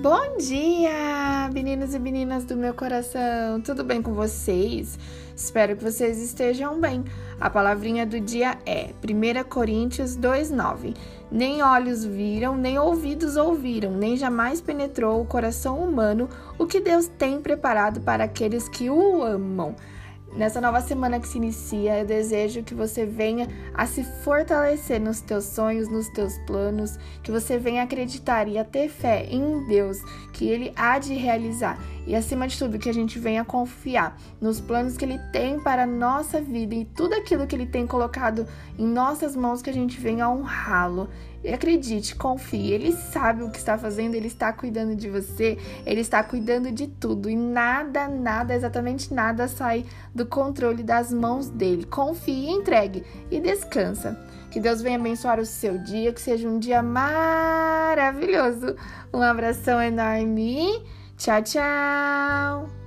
Bom dia, meninos e meninas do meu coração! Tudo bem com vocês? Espero que vocês estejam bem. A palavrinha do dia é 1 Coríntios 2,9. Nem olhos viram, nem ouvidos ouviram, nem jamais penetrou o coração humano o que Deus tem preparado para aqueles que o amam. Nessa nova semana que se inicia, eu desejo que você venha a se fortalecer nos teus sonhos, nos teus planos, que você venha acreditar e a ter fé em Deus, que Ele há de realizar. E acima de tudo, que a gente venha confiar nos planos que Ele tem para a nossa vida e tudo aquilo que Ele tem colocado em nossas mãos, que a gente venha honrá-lo. E acredite, confie, ele sabe o que está fazendo, ele está cuidando de você, ele está cuidando de tudo e nada, nada, exatamente nada sai do controle das mãos dele. Confie, entregue e descansa. Que Deus venha abençoar o seu dia, que seja um dia maravilhoso. Um abração enorme. Tchau, tchau.